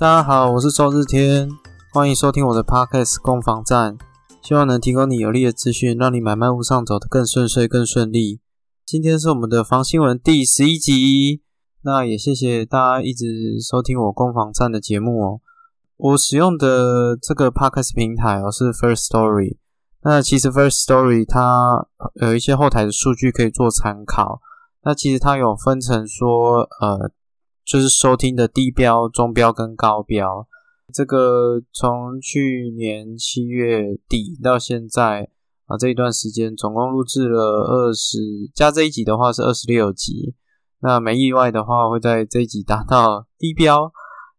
大家好，我是周日天，欢迎收听我的 Podcast 攻防战，希望能提供你有力的资讯，让你买卖路上走得更顺遂、更顺利。今天是我们的防新闻第十一集，那也谢谢大家一直收听我攻防战的节目哦。我使用的这个 Podcast 平台哦是 First Story，那其实 First Story 它有一些后台的数据可以做参考，那其实它有分成说呃。就是收听的低标、中标跟高标，这个从去年七月底到现在啊这一段时间，总共录制了二十加这一集的话是二十六集。那没意外的话，会在这一集达到低标。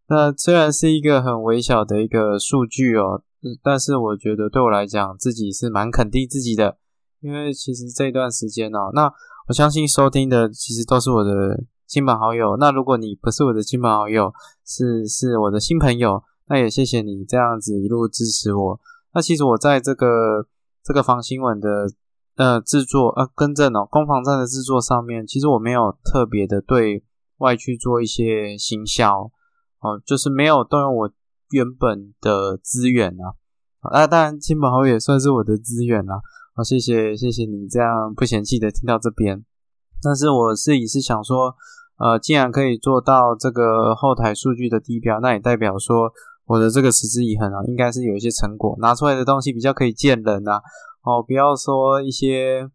那虽然是一个很微小的一个数据哦，但是我觉得对我来讲，自己是蛮肯定自己的，因为其实这段时间哦，那我相信收听的其实都是我的。亲朋好友，那如果你不是我的亲朋好友，是是我的新朋友，那也谢谢你这样子一路支持我。那其实我在这个这个防新闻的呃制作呃更正哦，攻防战的制作上面，其实我没有特别的对外去做一些行销哦，就是没有动用我原本的资源啊。啊，当然亲朋好友也算是我的资源啦。好，谢谢谢谢你这样不嫌弃的听到这边。但是我自己是想说。呃，既然可以做到这个后台数据的低标，那也代表说我的这个持之以恒啊，应该是有一些成果，拿出来的东西比较可以见人啊。哦，不要说一些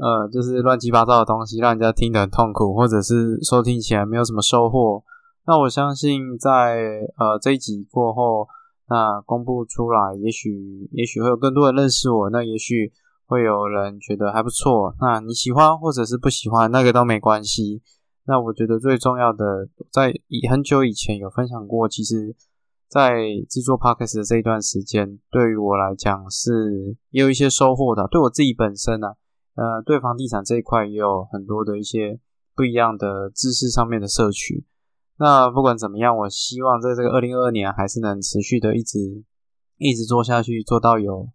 呃，就是乱七八糟的东西，让人家听得很痛苦，或者是收听起来没有什么收获。那我相信在呃这一集过后，那公布出来，也许也许会有更多人认识我，那也许会有人觉得还不错。那你喜欢或者是不喜欢，那个都没关系。那我觉得最重要的，在以很久以前有分享过，其实，在制作 podcast 的这一段时间，对于我来讲是也有一些收获的。对我自己本身呢，呃，对房地产这一块也有很多的一些不一样的知识上面的摄取。那不管怎么样，我希望在这个二零二二年还是能持续的一直一直做下去，做到有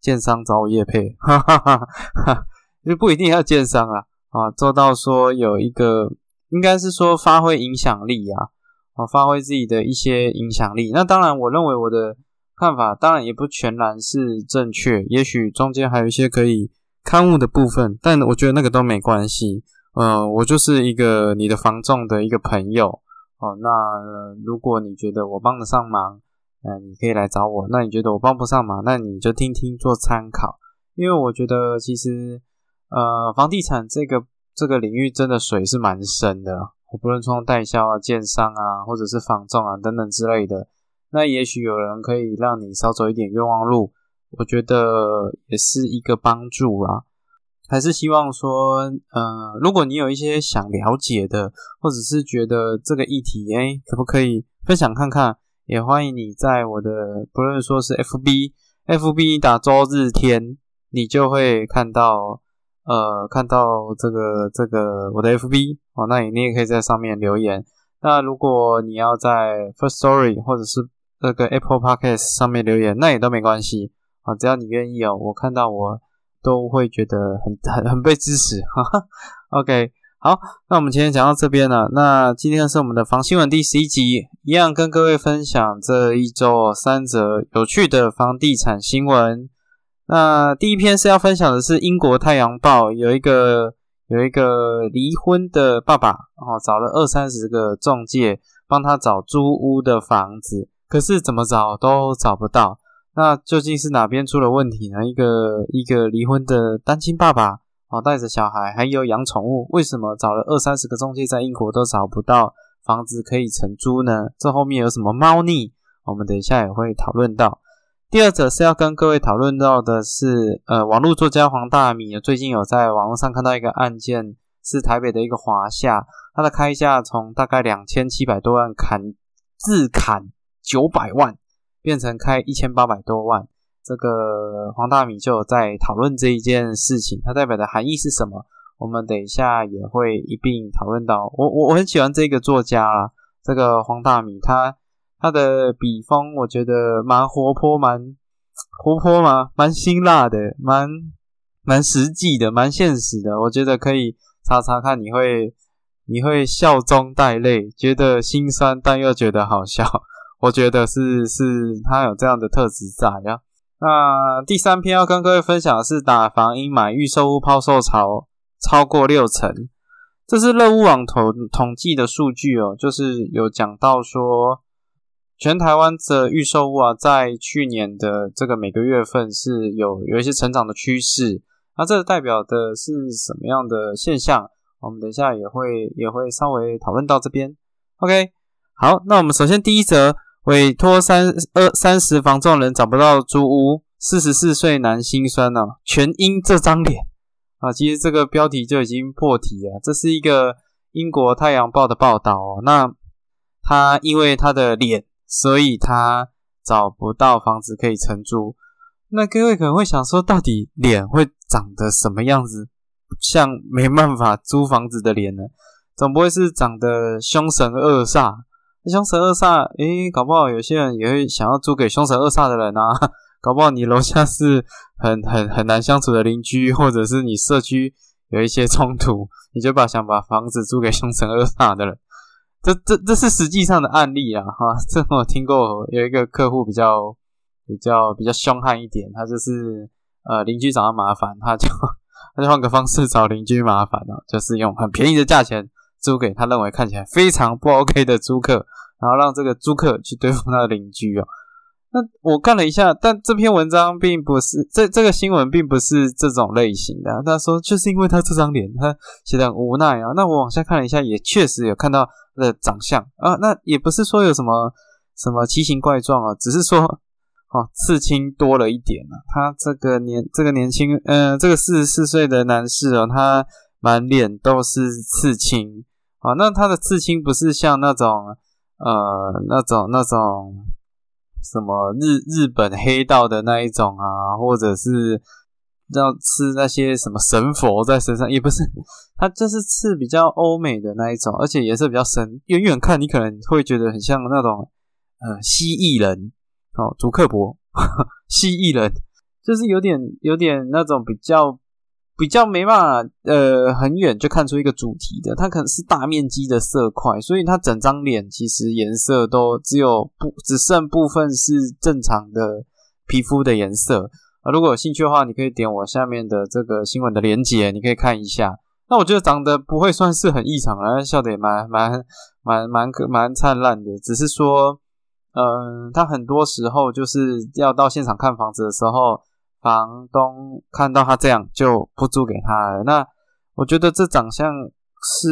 建商找我业配，哈哈哈哈，就不一定要建商啊，啊，做到说有一个。应该是说发挥影响力啊，哦，发挥自己的一些影响力。那当然，我认为我的看法当然也不全然是正确，也许中间还有一些可以刊物的部分，但我觉得那个都没关系。嗯，我就是一个你的防重的一个朋友哦。那如果你觉得我帮得上忙，嗯，你可以来找我。那你觉得我帮不上忙，那你就听听做参考。因为我觉得其实呃，房地产这个。这个领域真的水是蛮深的，我不论从代销啊、建商啊，或者是仿重啊等等之类的，那也许有人可以让你少走一点冤枉路，我觉得也是一个帮助啦。还是希望说，呃，如果你有一些想了解的，或者是觉得这个议题，哎，可不可以分享看看？也欢迎你在我的不论说是 FB，FB 打周日天，你就会看到。呃，看到这个这个我的 FB 哦，那你你也可以在上面留言。那如果你要在 First Story 或者是那个 Apple Podcast 上面留言，那也都没关系啊，只要你愿意哦，我看到我都会觉得很很很被支持。哈 哈 OK，好，那我们今天讲到这边了。那今天是我们的房新闻第十一集，一样跟各位分享这一周三则有趣的房地产新闻。那第一篇是要分享的是英国《太阳报》有一个有一个离婚的爸爸哦，找了二三十个中介帮他找租屋的房子，可是怎么找都找不到。那究竟是哪边出了问题呢？一个一个离婚的单亲爸爸哦，带着小孩还有养宠物，为什么找了二三十个中介在英国都找不到房子可以承租呢？这后面有什么猫腻？我们等一下也会讨论到。第二者是要跟各位讨论到的是，呃，网络作家黄大米最近有在网络上看到一个案件，是台北的一个华夏，他的开价从大概两千七百多万砍自砍九百万，变成开一千八百多万。这个黄大米就有在讨论这一件事情，它代表的含义是什么？我们等一下也会一并讨论到。我我我很喜欢这个作家啦，这个黄大米他。他的笔锋我觉得蛮活泼，蛮活泼嘛，蛮辛辣的，蛮蛮实际的，蛮现实的。我觉得可以查查看，你会你会笑中带泪，觉得心酸但又觉得好笑。我觉得是是他有这样的特质在呀。那第三篇要跟各位分享的是打房阴霾预售屋抛售潮超过六成，这是乐屋网统统计的数据哦，就是有讲到说，全台湾的预售屋啊，在去年的这个每个月份是有有一些成长的趋势，那这代表的是什么样的现象？我们等一下也会也会稍微讨论到这边。OK，好，那我们首先第一则。委托三二三十房仲人找不到租屋，四十四岁男心酸呢，全因这张脸啊！其实这个标题就已经破题了，这是一个英国太阳报的报道哦。那他因为他的脸，所以他找不到房子可以承租。那各位可能会想说，到底脸会长得什么样子？像没办法租房子的脸呢？总不会是长得凶神恶煞？凶神恶煞，诶，搞不好有些人也会想要租给凶神恶煞的人啊。搞不好你楼下是很很很难相处的邻居，或者是你社区有一些冲突，你就把想把房子租给凶神恶煞的人。这这这是实际上的案例啊，哈，这我听过有一个客户比较比较比较凶悍一点，他就是呃邻居找他麻烦，他就 他就换个方式找邻居麻烦了，就是用很便宜的价钱。租给他认为看起来非常不 OK 的租客，然后让这个租客去对付他的邻居哦。那我看了一下，但这篇文章并不是这这个新闻并不是这种类型的。他说就是因为他这张脸，他写的很无奈啊。那我往下看了一下，也确实有看到的长相啊。那也不是说有什么什么奇形怪状啊，只是说哦刺青多了一点啊。他这个年这个年轻嗯这个四十四岁的男士哦，他满脸都是刺青。啊，那他的刺青不是像那种呃那种那种什么日日本黑道的那一种啊，或者是要刺那些什么神佛在身上，也不是，他就是刺比较欧美的那一种，而且颜色比较深，远远看你可能会觉得很像那种呃蜥蜴人哦，竹克伯 蜥蜴人，就是有点有点那种比较。比较没办法，呃，很远就看出一个主题的，它可能是大面积的色块，所以它整张脸其实颜色都只有不只剩部分是正常的皮肤的颜色啊。如果有兴趣的话，你可以点我下面的这个新闻的链接，你可以看一下。那我觉得长得不会算是很异常啊，笑得也蛮蛮蛮蛮蛮灿烂的，只是说，嗯，他很多时候就是要到现场看房子的时候。房东看到他这样就不租给他了。那我觉得这长相是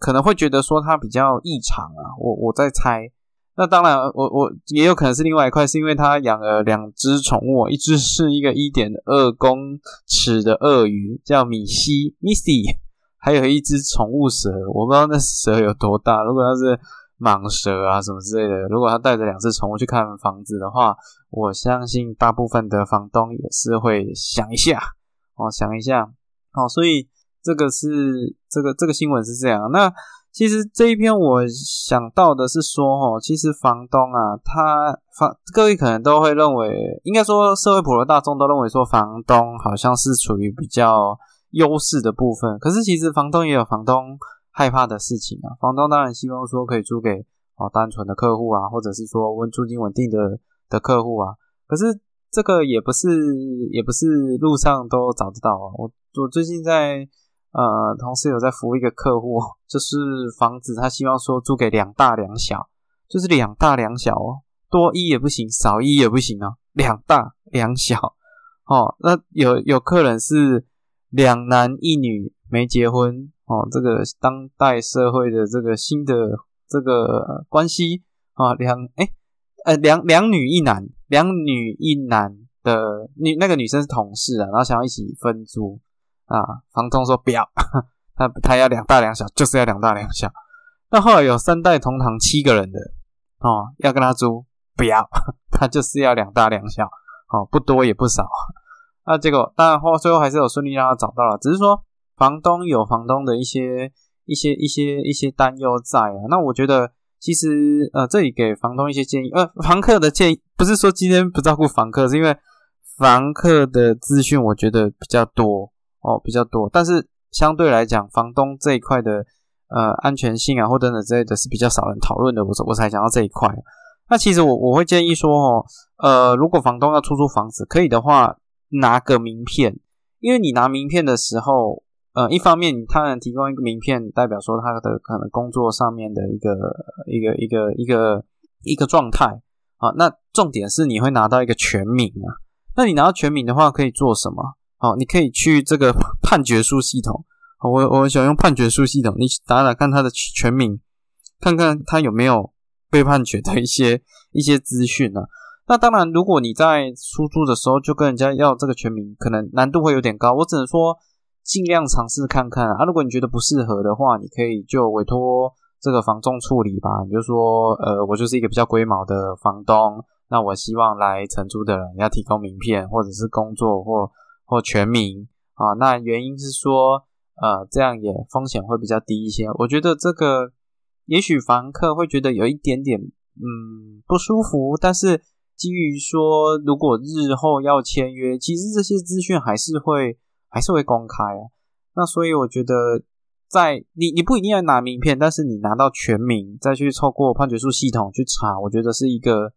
可能会觉得说他比较异常啊。我我在猜。那当然，我我也有可能是另外一块，是因为他养了两只宠物，一只是一个一点二公尺的鳄鱼，叫米西 （Missy），还有一只宠物蛇。我不知道那蛇有多大。如果它是蟒蛇啊什么之类的，如果他带着两只宠物去看房子的话，我相信大部分的房东也是会想一下哦，想一下哦，所以这个是这个这个新闻是这样。那其实这一篇我想到的是说，哦，其实房东啊，他房各位可能都会认为，应该说社会普罗大众都认为说，房东好像是处于比较优势的部分。可是其实房东也有房东。害怕的事情啊，房东当然希望说可以租给哦单纯的客户啊，或者是说稳租金稳定的的客户啊。可是这个也不是也不是路上都找得到啊。我我最近在呃同时有在服务一个客户，就是房子他希望说租给两大两小，就是两大两小哦，多一也不行，少一也不行哦，两大两小哦。那有有客人是两男一女没结婚。哦，这个当代社会的这个新的这个关系啊，两哎呃两两女一男，两女一男的女那个女生是同事啊，然后想要一起分租啊，房东说不要，他他要两大两小，就是要两大两小。那后来有三代同堂七个人的哦，要跟他租，不要，他就是要两大两小，哦不多也不少。那结果当然后最后还是有顺利让他找到了，只是说。房东有房东的一些一些一些一些担忧在啊，那我觉得其实呃这里给房东一些建议，呃房客的建议不是说今天不照顾房客，是因为房客的资讯我觉得比较多哦比较多，但是相对来讲房东这一块的呃安全性啊或等等之类的是比较少人讨论的，我我才讲到这一块。那其实我我会建议说，哦，呃，如果房东要出租房子，可以的话，拿个名片，因为你拿名片的时候，呃，一方面他能提供一个名片，代表说他的可能工作上面的一个一个一个一个一个状态啊。那重点是你会拿到一个全名啊。那你拿到全名的话，可以做什么？哦，你可以去这个判决书系统。我我想用判决书系统，你打打看他的全名，看看他有没有被判决的一些一些资讯呢？那当然，如果你在出租的时候就跟人家要这个全名，可能难度会有点高。我只能说尽量尝试看看啊。如果你觉得不适合的话，你可以就委托这个房仲处理吧。你就说，呃，我就是一个比较龟毛的房东。那我希望来承租的人要提供名片，或者是工作或或全名啊。那原因是说，呃，这样也风险会比较低一些。我觉得这个也许房客会觉得有一点点嗯不舒服，但是基于说如果日后要签约，其实这些资讯还是会还是会公开啊。那所以我觉得，在你你不一定要拿名片，但是你拿到全名再去透过判决书系统去查，我觉得是一个。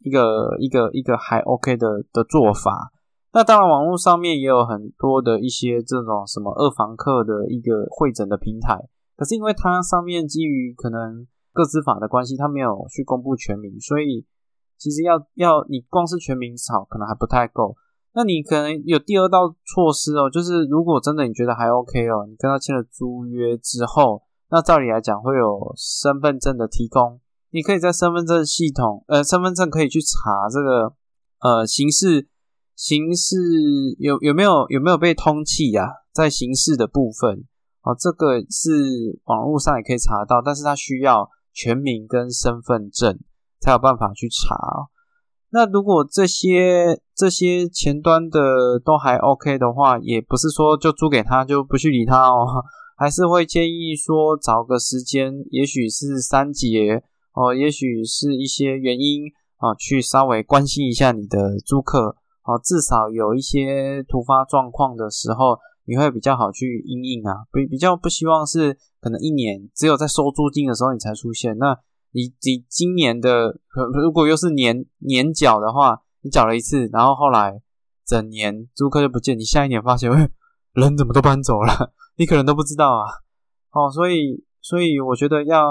一个一个一个还 OK 的的做法，那当然网络上面也有很多的一些这种什么二房客的一个会诊的平台，可是因为它上面基于可能各资法的关系，它没有去公布全名，所以其实要要你光是全名找可能还不太够。那你可能有第二道措施哦，就是如果真的你觉得还 OK 哦，你跟他签了租约之后，那照理来讲会有身份证的提供。你可以在身份证系统，呃，身份证可以去查这个，呃，刑事刑事有有没有有没有被通缉呀？在刑事的部分，哦，这个是网络上也可以查到，但是它需要全名跟身份证才有办法去查。那如果这些这些前端的都还 OK 的话，也不是说就租给他就不去理他哦，还是会建议说找个时间，也许是三节。哦，也许是一些原因啊，去稍微关心一下你的租客哦，至少有一些突发状况的时候，你会比较好去应应啊，比比较不希望是可能一年只有在收租金的时候你才出现，那你你今年的如果又是年年缴的话，你缴了一次，然后后来整年租客就不见，你下一年发现，喂，人怎么都搬走了，你可能都不知道啊，哦，所以。所以我觉得要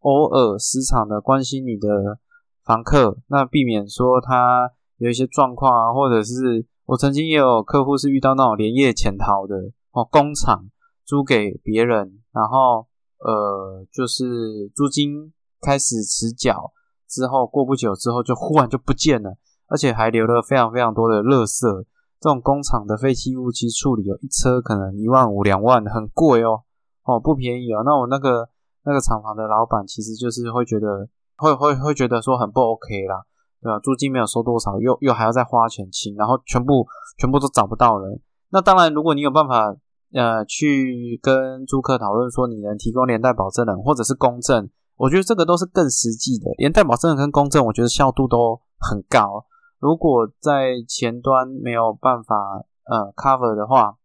偶尔时常的关心你的房客，那避免说他有一些状况啊，或者是我曾经也有客户是遇到那种连夜潜逃的哦，工厂租给别人，然后呃就是租金开始迟缴之后，过不久之后就忽然就不见了，而且还留了非常非常多的垃圾。这种工厂的废弃物其实处理有一车可能一万五两万，很贵哦。哦，不便宜哦。那我那个那个厂房的老板，其实就是会觉得，会会会觉得说很不 OK 啦，对吧？租金没有收多少，又又还要再花钱清，然后全部全部都找不到人。那当然，如果你有办法，呃，去跟租客讨论说，你能提供连带保证人或者是公证，我觉得这个都是更实际的。连带保证人跟公证，我觉得效度都很高。如果在前端没有办法呃 cover 的话，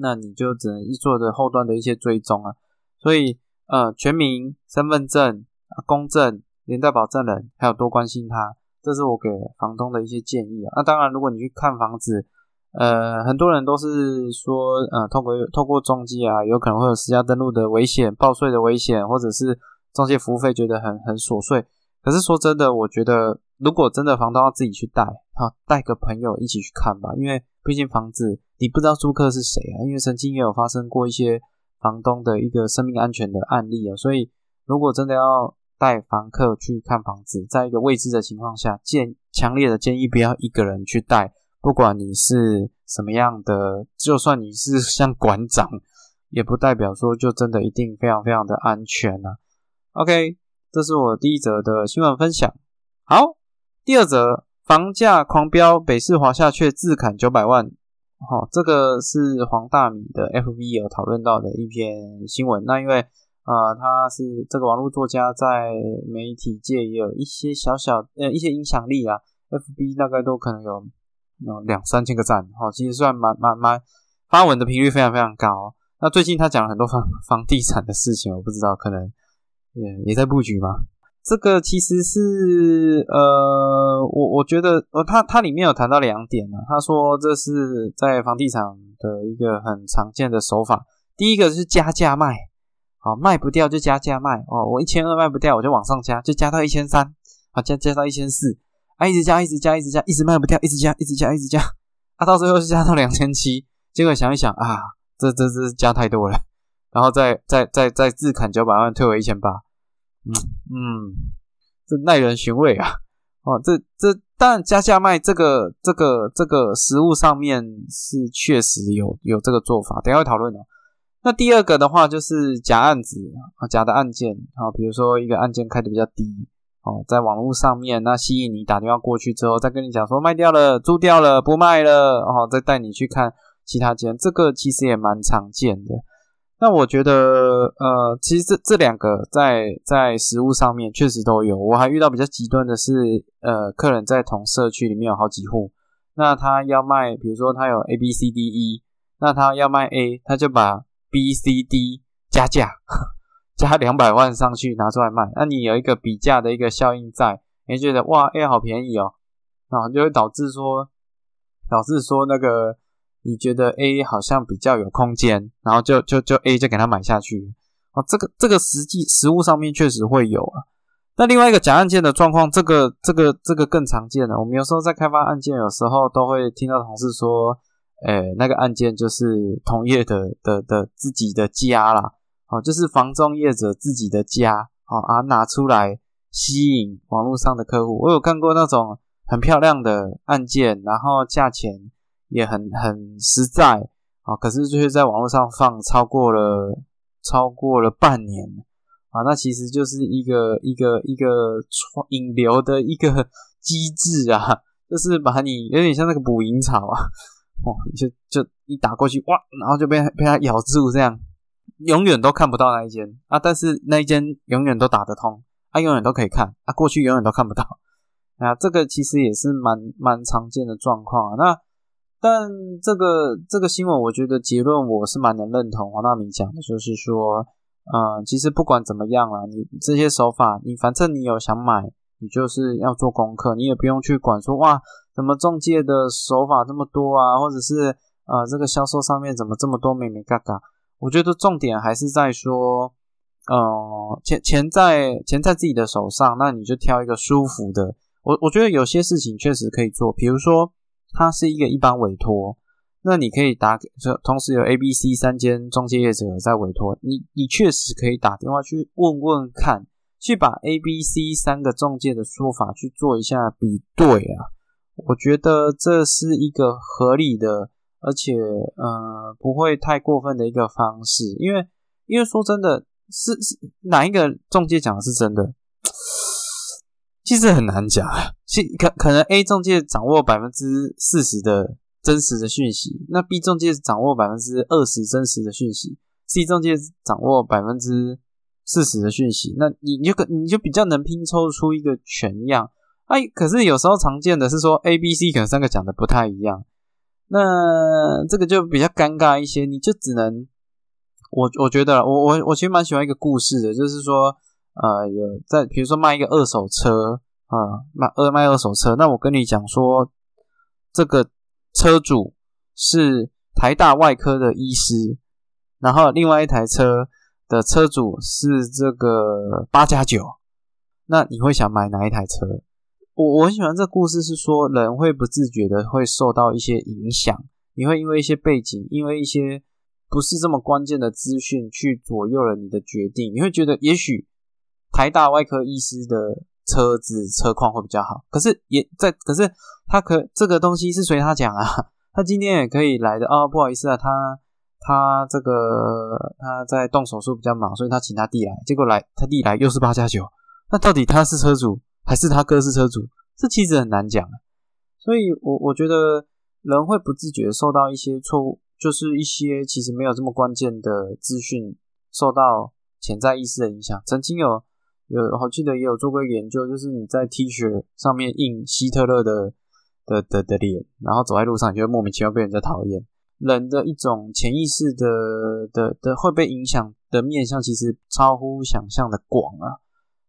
那你就只能一做的后端的一些追踪啊，所以呃，全名、身份证、公证、连带保证人，还有多关心他，这是我给房东的一些建议啊。那当然，如果你去看房子，呃，很多人都是说，呃，透过透过中介啊，有可能会有私家登录的危险、报税的危险，或者是中介服务费觉得很很琐碎。可是说真的，我觉得如果真的房东要自己去带，好带个朋友一起去看吧，因为毕竟房子。你不知道租客是谁啊？因为曾经也有发生过一些房东的一个生命安全的案例啊，所以如果真的要带房客去看房子，在一个未知的情况下，建强烈的建议不要一个人去带，不管你是什么样的，就算你是像馆长，也不代表说就真的一定非常非常的安全呢。OK，这是我第一则的新闻分享。好，第二则，房价狂飙，北市华夏却自砍九百万。好，这个是黄大米的 FV 有讨论到的一篇新闻。那因为呃，他是这个网络作家，在媒体界也有一些小小呃一些影响力啊。FB 大概都可能有有两三千个赞，好，其实算蛮蛮蛮发文的频率非常非常高。那最近他讲了很多 房房地产的事情，我不知道可能也也在布局吗？这个其实是呃，我我觉得呃，他他里面有谈到两点呢。他说这是在房地产的一个很常见的手法。第一个是加价卖，哦，卖不掉就加价卖哦，我一千二卖不掉，我就往上加，就加到一千三，啊，加加到一千四，啊，一直加，一直加，一直加，一直卖不掉，一直加，一直加，一直加，啊，到最后是加到两千七。结果想一想啊，这这这加太多了，然后再再再再自砍九百万，退回一千八。嗯嗯，这耐人寻味啊！哦，这这当然加价卖这个这个这个实物上面是确实有有这个做法，等下会讨论哦。那第二个的话就是假案子啊，假的案件啊，比如说一个案件开的比较低哦，在网络上面那吸引你打电话过去之后，再跟你讲说卖掉了、租掉了、不卖了，哦，再带你去看其他间，这个其实也蛮常见的。那我觉得呃，其实这这两个在在实物上面确实都有，我还遇到比较极端的是呃，客人在同社区里面有好几户，那他要卖，比如说他有 A B C D E，那他要卖 A，他就把 B、C、D 加价，加两百万上去拿出来卖。那你有一个比价的一个效应在，你觉得哇 A 好便宜哦，啊，就会导致说，导致说那个你觉得 A 好像比较有空间，然后就就就 A 就给他买下去。哦，这个这个实际实物上面确实会有啊。那另外一个假案件的状况，这个这个这个更常见了。我们有时候在开发案件，有时候都会听到同事说。诶，那个案件就是同业的的的自己的家啦，哦，就是房中业者自己的家，哦啊，拿出来吸引网络上的客户。我有看过那种很漂亮的案件，然后价钱也很很实在，啊，可是就是在网络上放超过了超过了半年，啊，那其实就是一个一个一个引流的一个机制啊，就是把你有点像那个捕蝇草啊。哦，就就一打过去哇，然后就被被它咬住，这样永远都看不到那一间啊，但是那一间永远都打得通，啊，永远都可以看啊，过去永远都看不到啊，这个其实也是蛮蛮常见的状况啊。那但这个这个新闻，我觉得结论我是蛮能认同黄大明讲的，就是说，嗯，其实不管怎么样啦，你这些手法，你反正你有想买，你就是要做功课，你也不用去管说哇。怎么中介的手法这么多啊？或者是呃，这个销售上面怎么这么多美美嘎嘎？我觉得重点还是在说，呃，钱钱在钱在自己的手上，那你就挑一个舒服的。我我觉得有些事情确实可以做，比如说它是一个一般委托，那你可以打给，同时有 A、B、C 三间中介业者在委托，你你确实可以打电话去问问看，去把 A、B、C 三个中介的说法去做一下比对啊。我觉得这是一个合理的，而且呃不会太过分的一个方式，因为因为说真的，是是哪一个中介讲的是真的，其实很难讲。其可可能 A 中介掌握百分之四十的真实的讯息，那 B 中介掌握百分之二十真实的讯息，C 中介掌握百分之事实的讯息，那你你就可你就比较能拼凑出一个全样。哎，可是有时候常见的是说 A、B、C 可能三个讲的不太一样，那这个就比较尴尬一些。你就只能，我我觉得我我我其实蛮喜欢一个故事的，就是说，呃，有在比如说卖一个二手车啊，卖二卖二手车，那我跟你讲说，这个车主是台大外科的医师，然后另外一台车的车主是这个八加九，那你会想买哪一台车？我我很喜欢这故事，是说人会不自觉的会受到一些影响，你会因为一些背景，因为一些不是这么关键的资讯去左右了你的决定。你会觉得也许台大外科医师的车子车况会比较好，可是也在，可是他可这个东西是随他讲啊，他今天也可以来的哦，不好意思啊，他他这个他在动手术比较忙，所以他请他弟来，结果来他弟来又是八加九，那到底他是车主？还是他哥是车主，这其实很难讲所以，我我觉得人会不自觉受到一些错误，就是一些其实没有这么关键的资讯受到潜在意识的影响。曾经有有，我记得也有做过研究，就是你在 T 恤上面印希特勒的的的的脸，然后走在路上，你就会莫名其妙被人家讨厌。人的一种潜意识的的的会被影响的面向，其实超乎想象的广啊，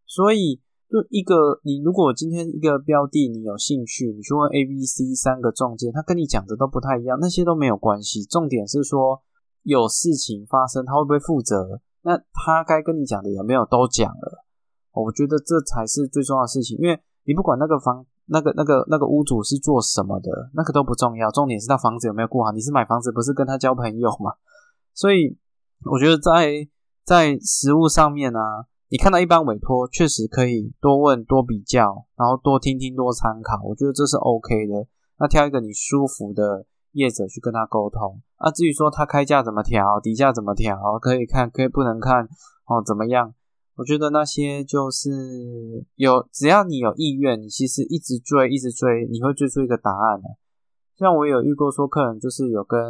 所以。就一个你如果今天一个标的你有兴趣，你去问 A、B、C 三个中介，他跟你讲的都不太一样，那些都没有关系。重点是说有事情发生，他会不会负责？那他该跟你讲的有没有都讲了？我觉得这才是最重要的事情，因为你不管那个房、那个、那个、那个屋主是做什么的，那个都不重要，重点是他房子有没有过好。你是买房子，不是跟他交朋友嘛？所以我觉得在在实物上面呢。你看到一般委托，确实可以多问、多比较，然后多听听、多参考，我觉得这是 OK 的。那挑一个你舒服的业者去跟他沟通。啊，至于说他开价怎么调、底价怎么调，可以看，可以不能看哦，怎么样？我觉得那些就是有，只要你有意愿，你其实一直追、一直追，你会追出一个答案的。像我有遇过说，客人就是有跟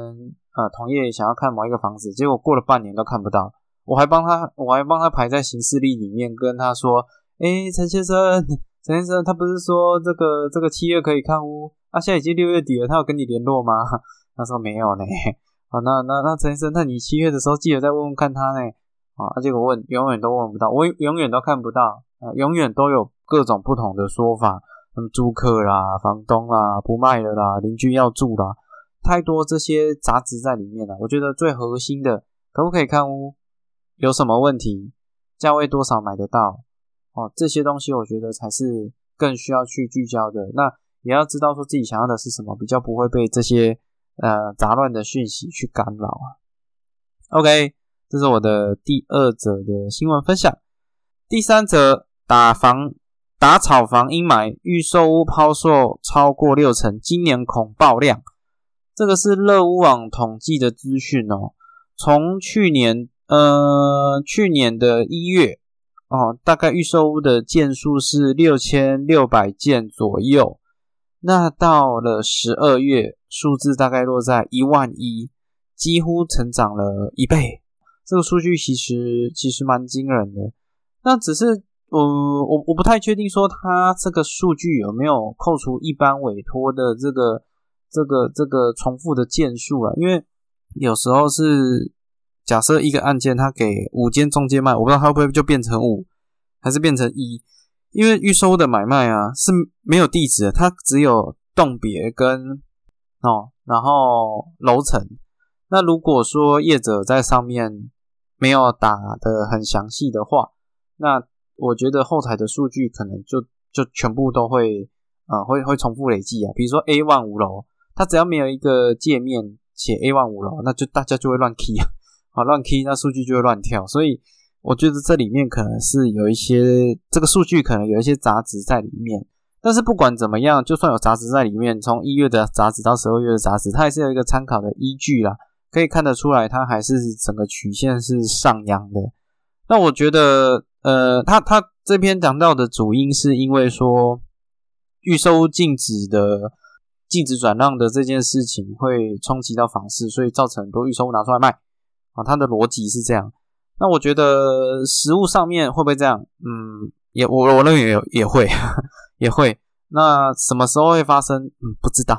呃同业想要看某一个房子，结果过了半年都看不到。我还帮他，我还帮他排在行事历里面，跟他说：“哎，陈先生，陈先生，他不是说这个这个七月可以看屋啊？现在已经六月底了，他有跟你联络吗？” 他说没有呢。好，那那那陈先生，那你七月的时候记得再问问看他呢。啊，这个问永远都问不到，我永远都看不到啊，永远都有各种不同的说法，什么租客啦、房东啦、不卖了啦、邻居要住啦，太多这些杂质在里面了。我觉得最核心的，可不可以看屋？有什么问题？价位多少买得到？哦，这些东西我觉得才是更需要去聚焦的。那也要知道说自己想要的是什么，比较不会被这些呃杂乱的讯息去干扰啊。OK，这是我的第二则的新闻分享。第三则打房打炒房阴霾，预售屋抛售超过六成，今年恐爆量。这个是乐屋网统计的资讯哦，从去年。呃，去年的一月哦，大概预售屋的件数是六千六百件左右。那到了十二月，数字大概落在一万一，几乎成长了一倍。这个数据其实其实蛮惊人的。那只是呃，我我不太确定说它这个数据有没有扣除一般委托的这个这个这个重复的件数啊？因为有时候是。假设一个案件，他给五间中介卖，我不知道他会不会就变成五，还是变成一？因为预收的买卖啊是没有地址，它只有栋别跟哦，然后楼层。那如果说业者在上面没有打的很详细的话，那我觉得后台的数据可能就就全部都会啊会会重复累计啊。比如说 A 万五楼，它只要没有一个界面写 A 万五楼，那就大家就会乱 key 啊。啊，乱 key 那数据就会乱跳，所以我觉得这里面可能是有一些这个数据可能有一些杂质在里面。但是不管怎么样，就算有杂质在里面，从一月的杂质到十二月的杂质，它还是有一个参考的依据啦，可以看得出来，它还是整个曲线是上扬的。那我觉得，呃，他他这篇讲到的主因是因为说预收禁止的禁止转让的这件事情会冲击到房市，所以造成很多预收拿出来卖。啊，他的逻辑是这样。那我觉得实物上面会不会这样？嗯，也我我认为也也会 也会。那什么时候会发生？嗯，不知道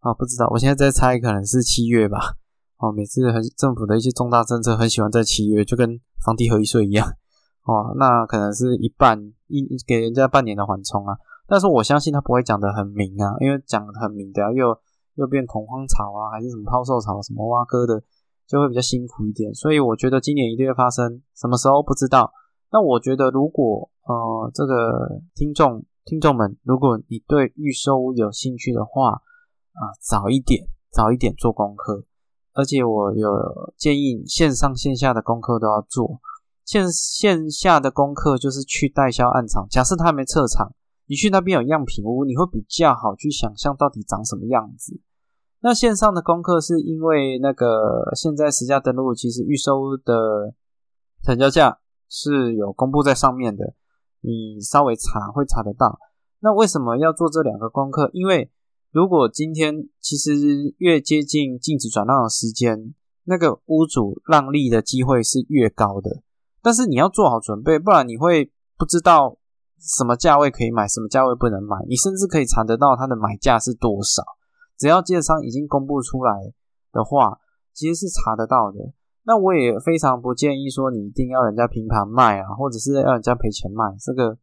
啊，不知道。我现在在猜，可能是七月吧。哦，每次很政府的一些重大政策很喜欢在七月，就跟房地合一税一样。哦，那可能是一半一给人家半年的缓冲啊。但是我相信他不会讲的很明啊，因为讲的很明的又又变恐慌潮啊，还是什么抛售潮，什么挖哥的。就会比较辛苦一点，所以我觉得今年一定会发生，什么时候不知道。那我觉得，如果呃这个听众听众们，如果你对预收有兴趣的话，啊早一点早一点做功课，而且我有建议，线上线下的功课都要做。线线下的功课就是去代销暗场，假设他还没撤场，你去那边有样品屋，你会比较好去想象到底长什么样子。那线上的功课是因为那个现在实价登录其实预收的成交价是有公布在上面的，你稍微查会查得到。那为什么要做这两个功课？因为如果今天其实越接近禁止转让的时间，那个屋主让利的机会是越高的。但是你要做好准备，不然你会不知道什么价位可以买，什么价位不能买。你甚至可以查得到它的买价是多少。只要建商已经公布出来的话，其实是查得到的。那我也非常不建议说你一定要人家平盘卖啊，或者是要人家赔钱卖。这个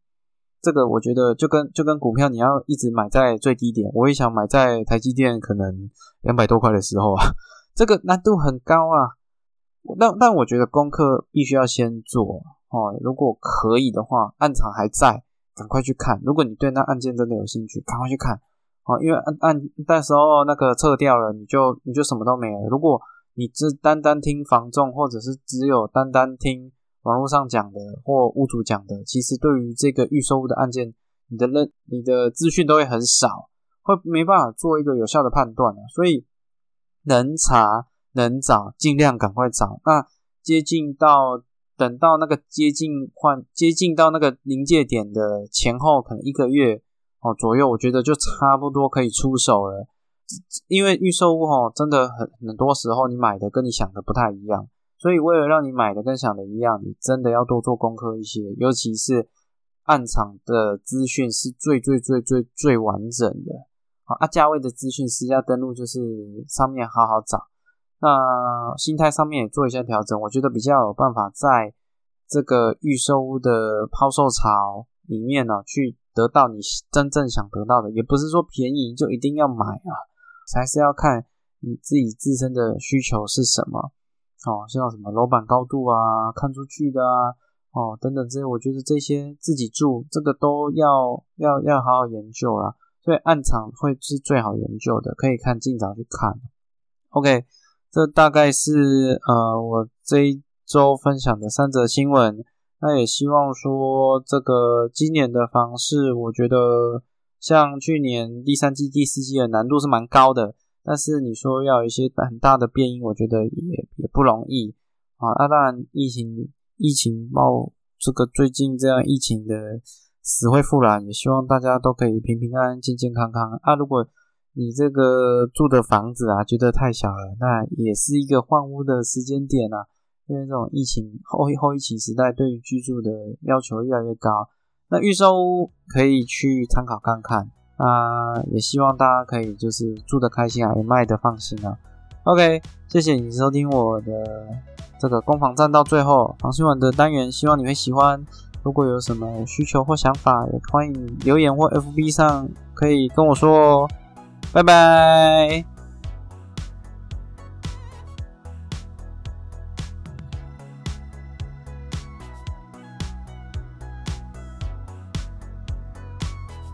这个我觉得就跟就跟股票，你要一直买在最低点，我也想买在台积电可能两百多块的时候啊，这个难度很高啊。但但我觉得功课必须要先做哦。如果可以的话，暗场还在，赶快去看。如果你对那案件真的有兴趣，赶快去看哦。因为按按那时候那个撤掉了，你就你就什么都没了。如果你只单单听房仲，或者是只有单单听网络上讲的或屋主讲的，其实对于这个预售屋的案件，你的认你的资讯都会很少，会没办法做一个有效的判断所以能查。能找尽量赶快找，那接近到等到那个接近换接近到那个临界点的前后，可能一个月哦左右，我觉得就差不多可以出手了。因为预售屋哦，真的很很多时候你买的跟你想的不太一样，所以为了让你买的跟想的一样，你真的要多做功课一些，尤其是暗场的资讯是最最最最最完整的好啊，价位的资讯私家登录就是上面好好找。那心态上面也做一下调整，我觉得比较有办法在这个预售屋的抛售潮里面呢，去得到你真正想得到的。也不是说便宜就一定要买啊，还是要看你自己自身的需求是什么哦，像什么楼板高度啊、看出去的啊、哦等等这些，我觉得这些自己住这个都要要要好好研究啦。所以暗场会是最好研究的，可以看尽早去看。OK。这大概是呃我这一周分享的三则新闻。那也希望说这个今年的房市，我觉得像去年第三季、第四季的难度是蛮高的。但是你说要有一些很大的变因，我觉得也也不容易啊。那当然，疫情疫情冒这个最近这样疫情的死灰复燃，也希望大家都可以平平安安、健健康康啊。如果你这个住的房子啊，觉得太小了，那也是一个换屋的时间点啊。因为这种疫情后后疫情时代，对于居住的要求越来越高。那预售屋可以去参考看看啊，也希望大家可以就是住的开心啊，也卖的放心啊。OK，谢谢你收听我的这个攻防战到最后防新闻的单元，希望你会喜欢。如果有什么需求或想法，也欢迎留言或 FB 上可以跟我说哦。拜拜。